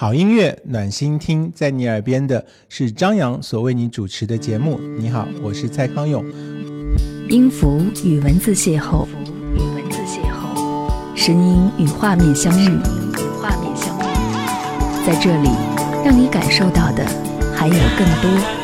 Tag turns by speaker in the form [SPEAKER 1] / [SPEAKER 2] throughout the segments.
[SPEAKER 1] 好音乐暖心听，在你耳边的是张扬所为你主持的节目。你好，我是蔡康永。
[SPEAKER 2] 音符与文字邂逅，与文字邂逅，声音与画面相遇，与画面相遇，在这里，让你感受到的还有更多。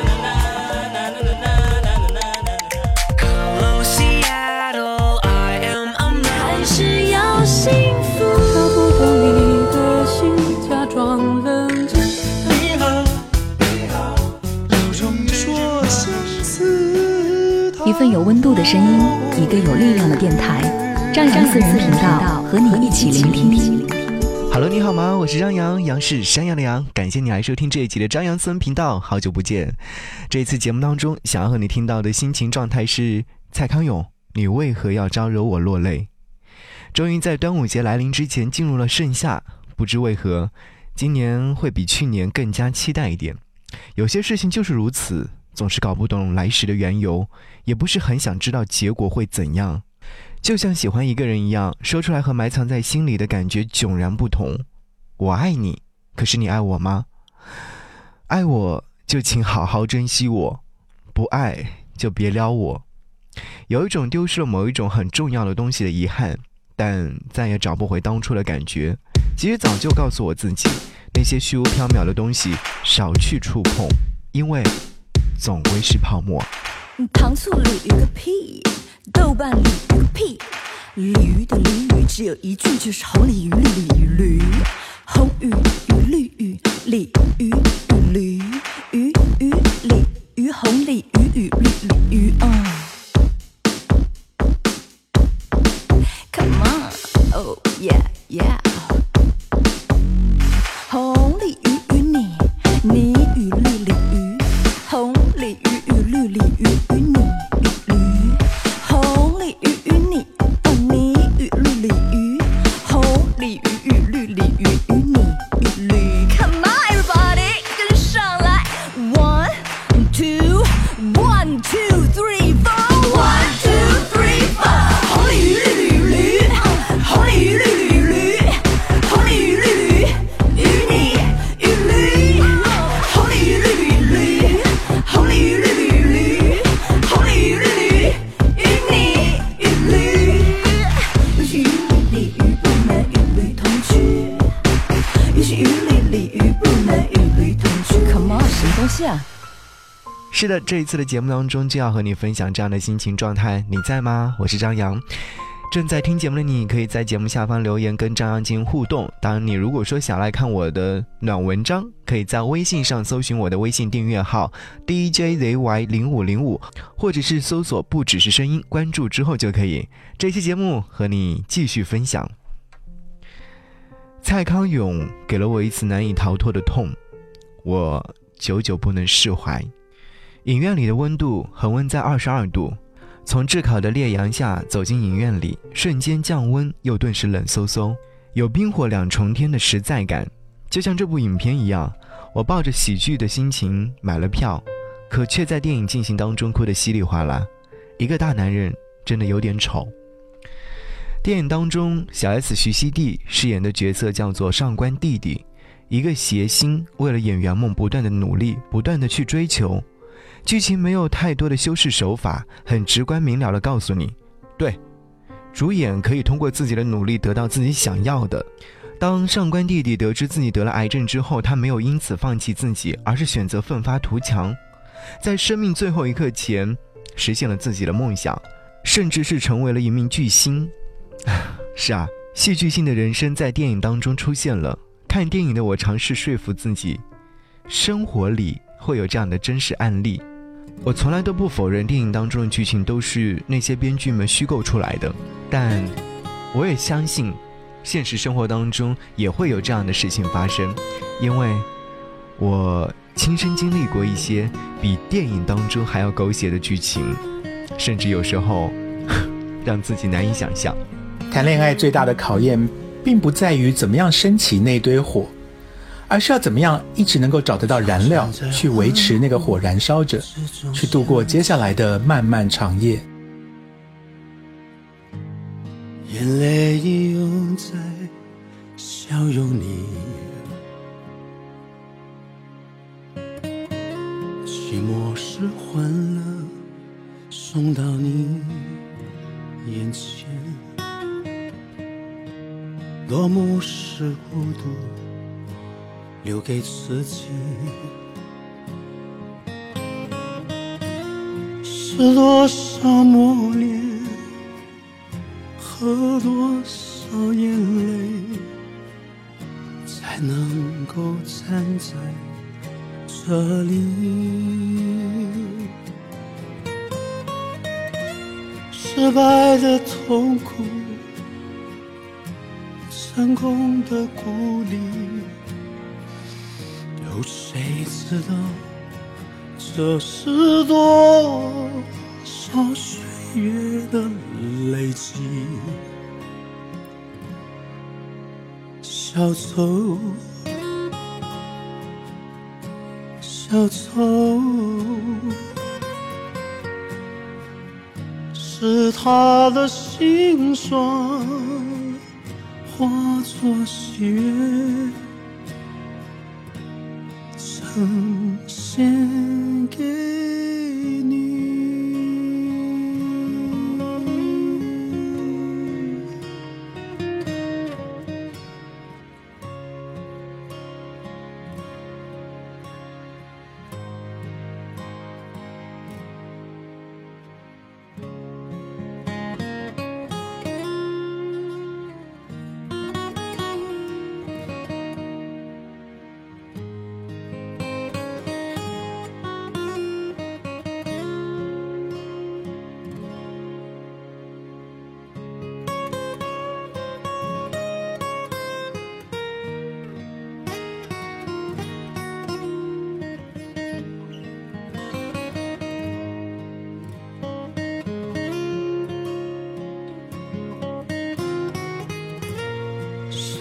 [SPEAKER 2] 一份有温度的声音，一个有力量的电台，张扬私人频道和你一起聆听。
[SPEAKER 3] Hello，你好吗？我是张扬，杨是山羊的羊。感谢你来收听这一集的张扬私人频道，好久不见。这一次节目当中，想要和你听到的心情状态是蔡康永，你为何要招惹我落泪？终于在端午节来临之前进入了盛夏，不知为何，今年会比去年更加期待一点。有些事情就是如此。总是搞不懂来时的缘由，也不是很想知道结果会怎样。就像喜欢一个人一样，说出来和埋藏在心里的感觉迥然不同。我爱你，可是你爱我吗？爱我就请好好珍惜我，不爱就别撩我。有一种丢失了某一种很重要的东西的遗憾，但再也找不回当初的感觉。其实早就告诉我自己，那些虚无缥缈的东西少去触碰，因为。总归是泡沫。
[SPEAKER 4] 糖醋鲤鱼个屁，豆瓣鲤鱼个屁，鲤鱼的鲤鱼只有一句，就是红鲤鱼鲤鱼驴，红鱼与绿鱼鲤鱼与驴，鱼鱼鲤鱼红鲤鱼与绿鲤鱼啊。Come on, oh yeah yeah。
[SPEAKER 3] 这一次的节目当中就要和你分享这样的心情状态，你在吗？我是张扬。正在听节目的你，可以在节目下方留言跟张扬进行互动。当然，你如果说想来看我的暖文章，可以在微信上搜寻我的微信订阅号 DJZY 零五零五，或者是搜索“不只是声音”，关注之后就可以。这期节目和你继续分享。蔡康永给了我一次难以逃脱的痛，我久久不能释怀。影院里的温度恒温在二十二度。从炙烤的烈阳下走进影院里，瞬间降温又顿时冷飕飕，有冰火两重天的实在感，就像这部影片一样。我抱着喜剧的心情买了票，可却在电影进行当中哭得稀里哗啦。一个大男人真的有点丑。电影当中，小 S 徐熙娣饰演的角色叫做上官弟弟，一个谐星，为了演员梦不断的努力，不断的去追求。剧情没有太多的修饰手法，很直观明了的告诉你，对，主演可以通过自己的努力得到自己想要的。当上官弟弟得知自己得了癌症之后，他没有因此放弃自己，而是选择奋发图强，在生命最后一刻前实现了自己的梦想，甚至是成为了一名巨星。是啊，戏剧性的人生在电影当中出现了。看电影的我尝试说服自己，生活里会有这样的真实案例。我从来都不否认电影当中的剧情都是那些编剧们虚构出来的，但我也相信，现实生活当中也会有这样的事情发生，因为我亲身经历过一些比电影当中还要狗血的剧情，甚至有时候 让自己难以想象。
[SPEAKER 1] 谈恋爱最大的考验，并不在于怎么样升起那堆火。而是要怎么样一直能够找得到燃料去维持那个火燃烧着去度过接下来的漫漫长夜。
[SPEAKER 5] 眼泪已在笑容里寂寞是欢乐送到你眼前。落幕是孤独留给自己，是多少磨练和多少眼泪，才能够站在这里。失败的痛苦，成功的鼓励，有谁知道这是多少岁月的累积？小丑，小丑。是他的心酸化作喜悦，奉献给。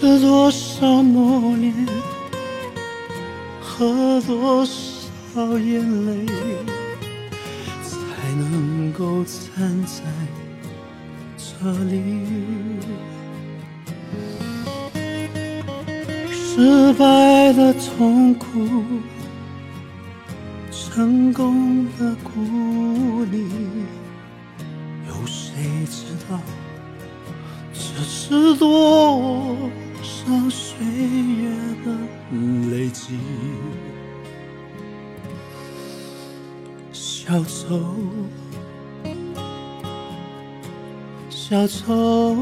[SPEAKER 5] 是多少磨练和多少眼泪，才能够站在这里？失败的痛苦，成功的鼓励，有谁知道？这是多少岁月的累积？小丑，小丑，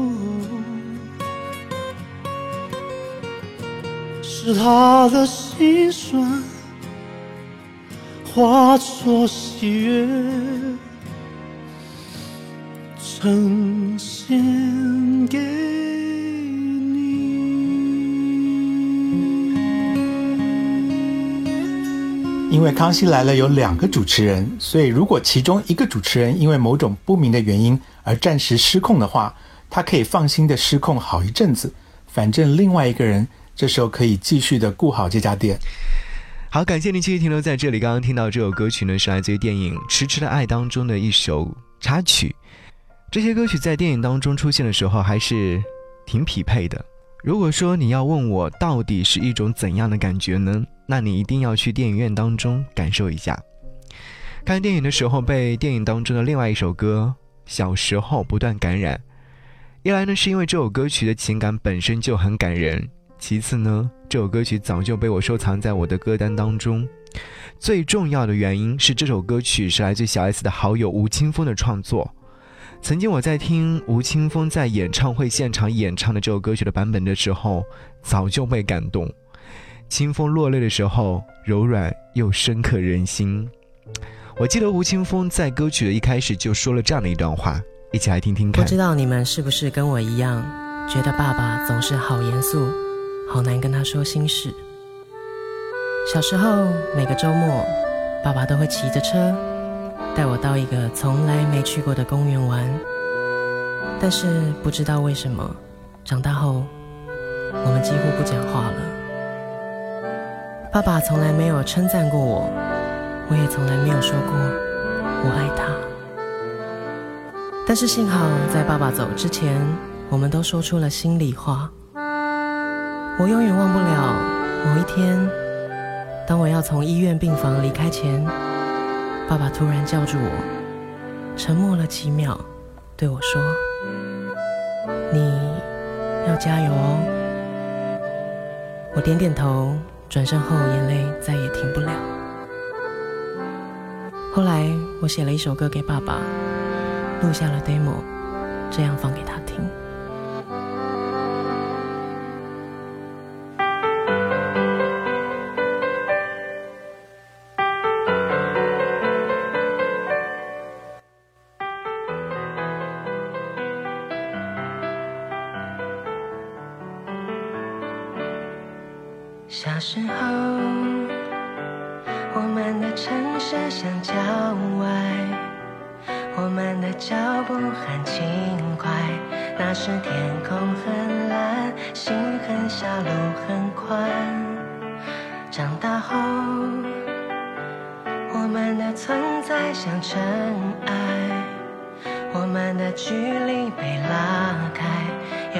[SPEAKER 5] 是他的心酸化作喜悦。呈现给
[SPEAKER 1] 因为《康熙来了》有两个主持人，所以如果其中一个主持人因为某种不明的原因而暂时失控的话，他可以放心的失控好一阵子，反正另外一个人这时候可以继续的顾好这家店。
[SPEAKER 3] 好，感谢您继续停留在这里。刚刚听到这首歌曲呢，是来自于电影《迟迟的爱》当中的一首插曲。这些歌曲在电影当中出现的时候，还是挺匹配的。如果说你要问我到底是一种怎样的感觉呢？那你一定要去电影院当中感受一下。看电影的时候，被电影当中的另外一首歌《小时候》不断感染。一来呢，是因为这首歌曲的情感本身就很感人；其次呢，这首歌曲早就被我收藏在我的歌单当中。最重要的原因是，这首歌曲是来自小 S 的好友吴青峰的创作。曾经我在听吴青峰在演唱会现场演唱的这首歌曲的版本的时候，早就被感动。清风落泪的时候，柔软又深刻人心。我记得吴青峰在歌曲的一开始就说了这样的一段话，一起来听听看。
[SPEAKER 6] 不知道你们是不是跟我一样，觉得爸爸总是好严肃，好难跟他说心事。小时候每个周末，爸爸都会骑着车带我到一个从来没去过的公园玩。但是不知道为什么，长大后我们几乎不讲话了。爸爸从来没有称赞过我，我也从来没有说过我爱他。但是幸好在爸爸走之前，我们都说出了心里话。我永远忘不了某一天，当我要从医院病房离开前，爸爸突然叫住我，沉默了几秒，对我说：“你要加油哦。”我点点头，转身后眼泪再也停不了。后来我写了一首歌给爸爸，录下了 demo，这样放给他小时候，我们的城市像郊外，我们的脚步很轻快。那时天空很蓝，心很小，路很宽。长大后，我们的存在像尘埃，我们的距离被拉。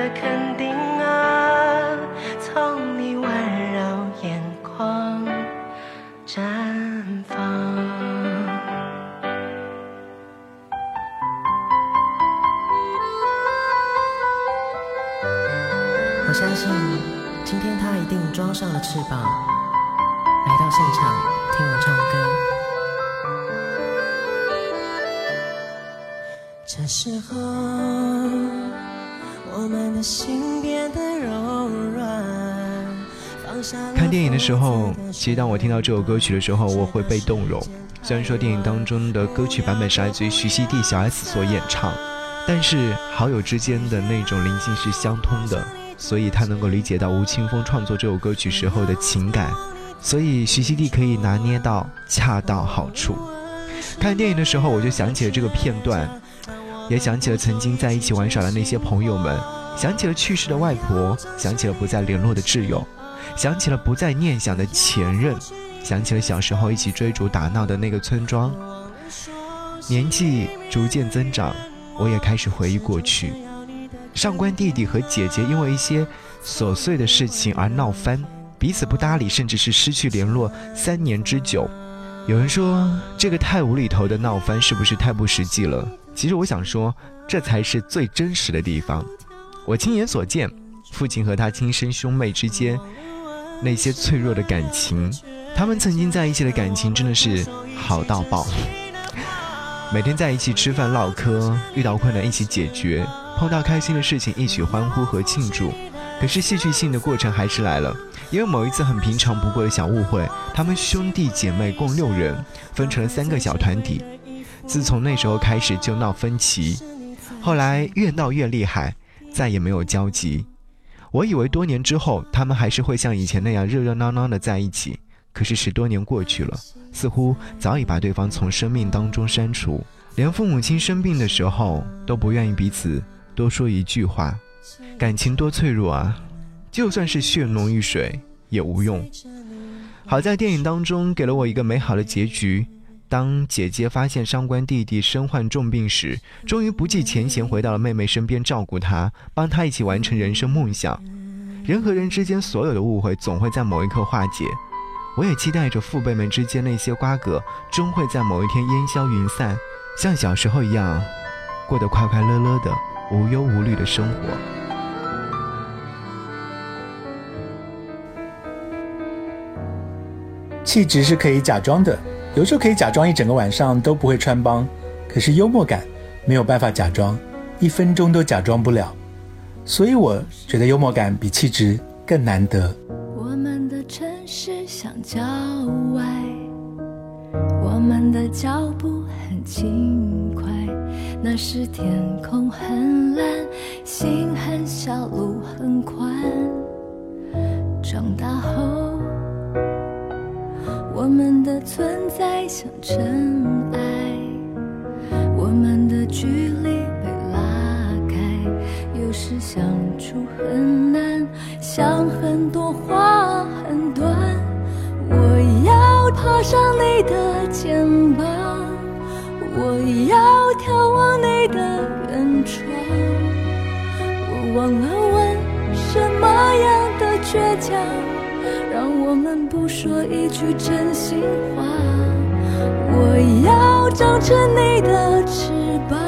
[SPEAKER 6] 的肯定啊，从你温柔眼眶绽放。我相信，今天他一定装上了翅膀，来到现场听我唱歌。这时候，们的心变得柔软。
[SPEAKER 3] 看电影的时候，其实当我听到这首歌曲的时候，我会被动容。虽然说电影当中的歌曲版本是来自于徐熙娣、小 S 所演唱，但是好友之间的那种灵性是相通的，所以他能够理解到吴青峰创作这首歌曲时候的情感，所以徐熙娣可以拿捏到恰到好处。看电影的时候，我就想起了这个片段，也想起了曾经在一起玩耍的那些朋友们，想起了去世的外婆，想起了不再联络的挚友，想起了不再念想的前任，想起了小时候一起追逐打闹的那个村庄。年纪逐渐增长，我也开始回忆过去。上官弟弟和姐姐因为一些琐碎的事情而闹翻，彼此不搭理，甚至是失去联络三年之久。有人说这个太无厘头的闹翻是不是太不实际了？其实我想说，这才是最真实的地方。我亲眼所见，父亲和他亲生兄妹之间那些脆弱的感情，他们曾经在一起的感情真的是好到爆。每天在一起吃饭唠嗑，遇到困难一起解决，碰到开心的事情一起欢呼和庆祝。可是戏剧性的过程还是来了，因为某一次很平常不过的小误会，他们兄弟姐妹共六人，分成了三个小团体。自从那时候开始就闹分歧，后来越闹越厉害，再也没有交集。我以为多年之后他们还是会像以前那样热热闹闹的在一起，可是十多年过去了，似乎早已把对方从生命当中删除，连父母亲生病的时候都不愿意彼此多说一句话。感情多脆弱啊，就算是血浓于水也无用。好在电影当中给了我一个美好的结局。当姐姐发现上官弟弟身患重病时，终于不计前嫌回到了妹妹身边照顾她，帮她一起完成人生梦想。人和人之间所有的误会总会在某一刻化解。我也期待着父辈们之间那些瓜葛终会在某一天烟消云散，像小时候一样，过得快快乐乐的、无忧无虑的生活。
[SPEAKER 1] 气质是可以假装的，有时候可以假装一整个晚上都不会穿帮，可是幽默感没有办法假装，一分钟都假装不了。所以我觉得幽默感比气质更难得。
[SPEAKER 4] 我们的城市像郊外，我们的脚步很轻快。那时天空很蓝，心很小，路很宽。长大后我们的存在像尘埃，我们的距离被拉开，有时相处很难，想很多话很短。我要爬上你的肩膀，我要眺望你的远窗。我忘了问什么样的倔强，不说一句真心话。我要长成你的翅膀，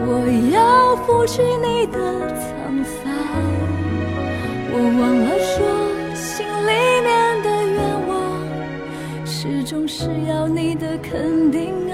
[SPEAKER 4] 我要拂去你的沧桑。我忘了说，心里面的愿望，始终是要你的肯定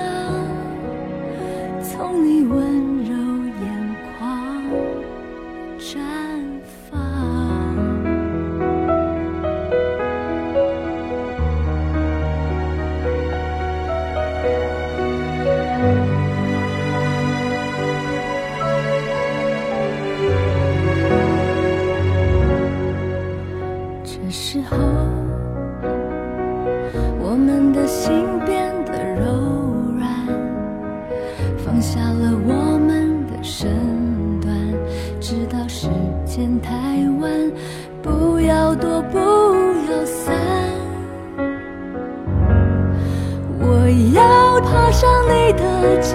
[SPEAKER 4] 的肩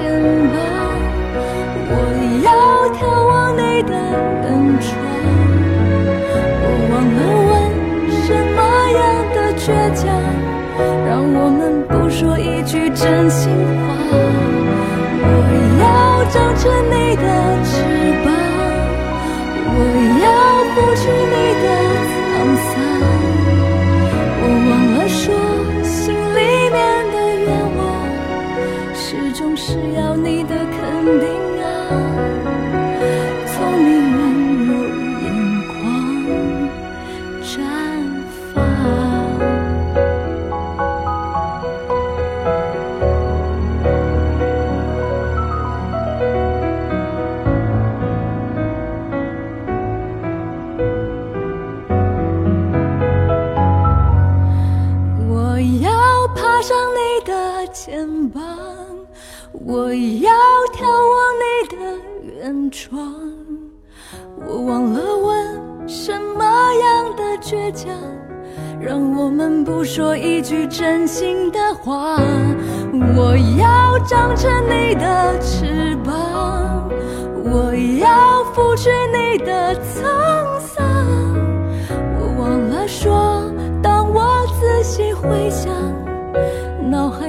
[SPEAKER 4] 膀，我要眺望你的远窗。我忘了问什么样的倔强，让我们不说一句真心话。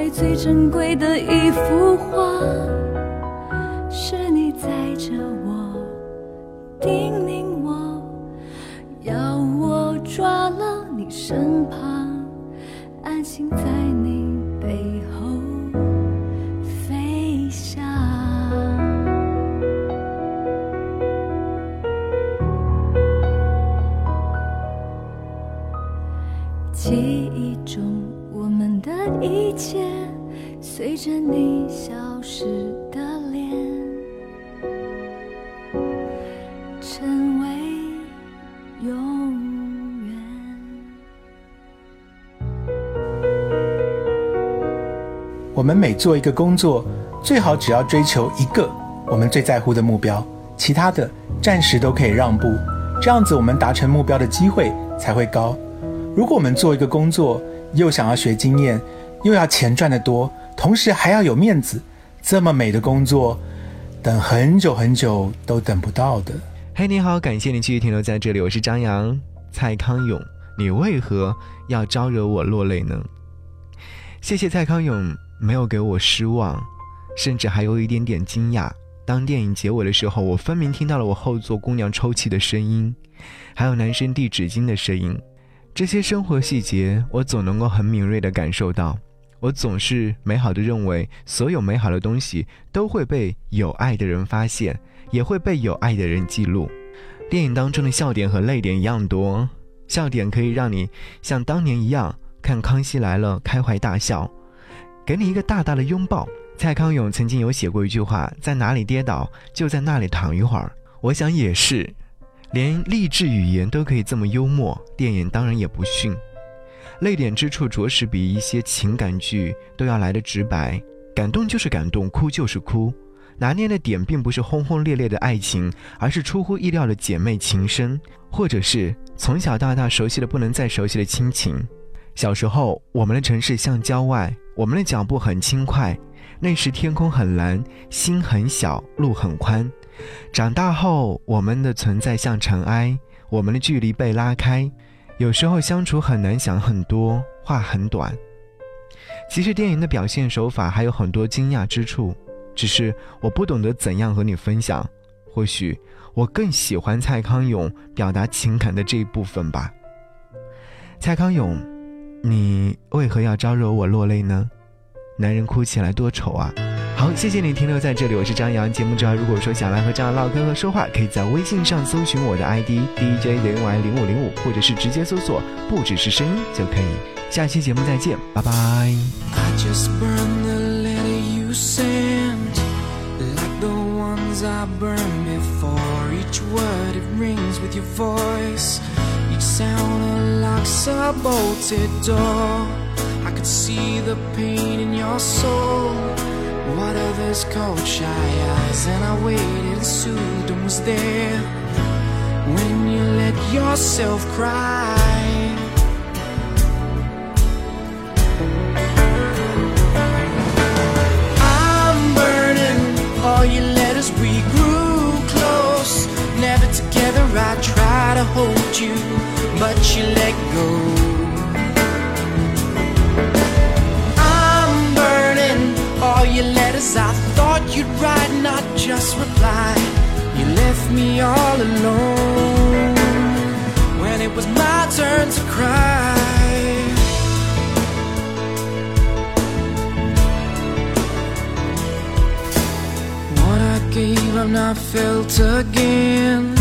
[SPEAKER 4] 最珍贵的一幅画，是你载着我，叮我们
[SPEAKER 1] 每做一个工作，最好只要追求一个我们最在乎的目标，其他的暂时都可以让步，这样子我们达成目标的机会才会高。如果我们做一个工作，又想要学经验，又要钱赚得多，同时还要有面子，这么美的工作，等很久很久都等不到的。
[SPEAKER 3] 嘿，你好，感谢你继续停留在这里，我是张扬，蔡康永，你为何要招惹我落泪呢？谢谢蔡康永，没有给我失望，甚至还有一点点惊讶。当电影结尾的时候，我分明听到了我后座姑娘抽泣的声音，还有男生递纸巾的声音。这些生活细节，我总能够很敏锐地感受到。我总是美好地认为，所有美好的东西都会被有爱的人发现，也会被有爱的人记录。电影当中的笑点和泪点一样多，笑点可以让你像当年一样看《康熙来了》开怀大笑，给你一个大大的拥抱。蔡康永曾经有写过一句话：“在哪里跌倒，就在那里躺一会儿。”我想也是。连励志语言都可以这么幽默，电影当然也不逊。泪点之处着实比一些情感剧都要来的直白。感动就是感动，哭就是哭，拿捏的点并不是轰轰烈烈的爱情，而是出乎意料的姐妹情深，或者是从小到大熟悉的不能再熟悉的亲情。小时候，我们的城市像郊外，我们的脚步很轻快，那时天空很蓝，心很小，路很宽。长大后，我们的存在像尘埃，我们的距离被拉开，有时候相处很难想很多，话很短。其实电影的表现手法还有很多惊讶之处，只是我不懂得怎样和你分享。或许我更喜欢蔡康永表达情感的这一部分吧。蔡康永，你为何要招惹我落泪呢？男人哭起来多丑啊！好谢谢你停留在这里我是张扬。节目主要如果说想来和张扬唠嗑和说话可以在微信上搜寻我的 id dj 零五零五或者是直接搜索不只是声音就可以。下期节目再见拜拜。
[SPEAKER 7] I just burn the you sent. Like the ones i burn before each word it rings with your voice. Sound unlocks a bolted door. I could see the pain in your soul. What others called shy eyes, and I waited and soothed and was there when you let yourself cry. I'm burning all your I try to hold you, but you let go. I'm burning all your letters. I thought you'd write, not just reply. You left me all alone when it was my turn to cry. What I gave, I've not felt again.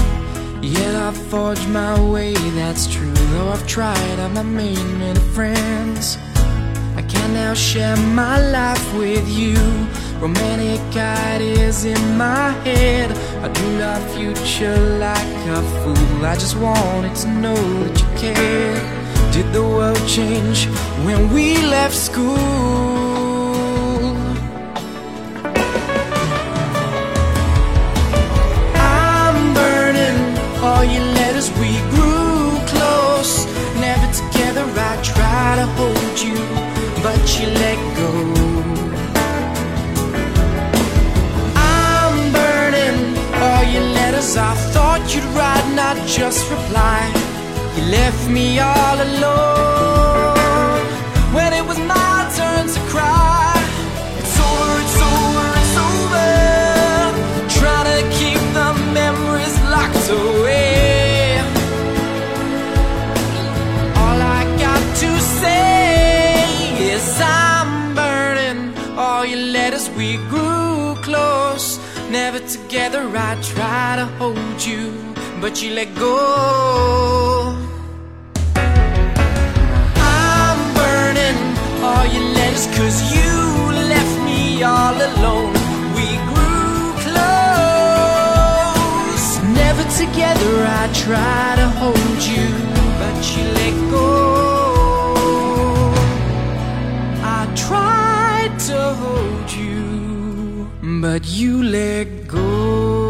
[SPEAKER 7] I forged my way, that's true. Though I've tried, I've not made many friends. I can now share my life with you. Romantic ideas in my head. I dreamed our future like a fool. I just wanted to know that you cared. Did the world change when we left school? You let go. I'm burning all your letters. I thought you'd write, not just reply. You left me all alone when it was We grew close, never together. I try to hold you, but you let go. I'm burning all your letters cause you left me all alone. We grew close, never together. I try to hold you, you let go.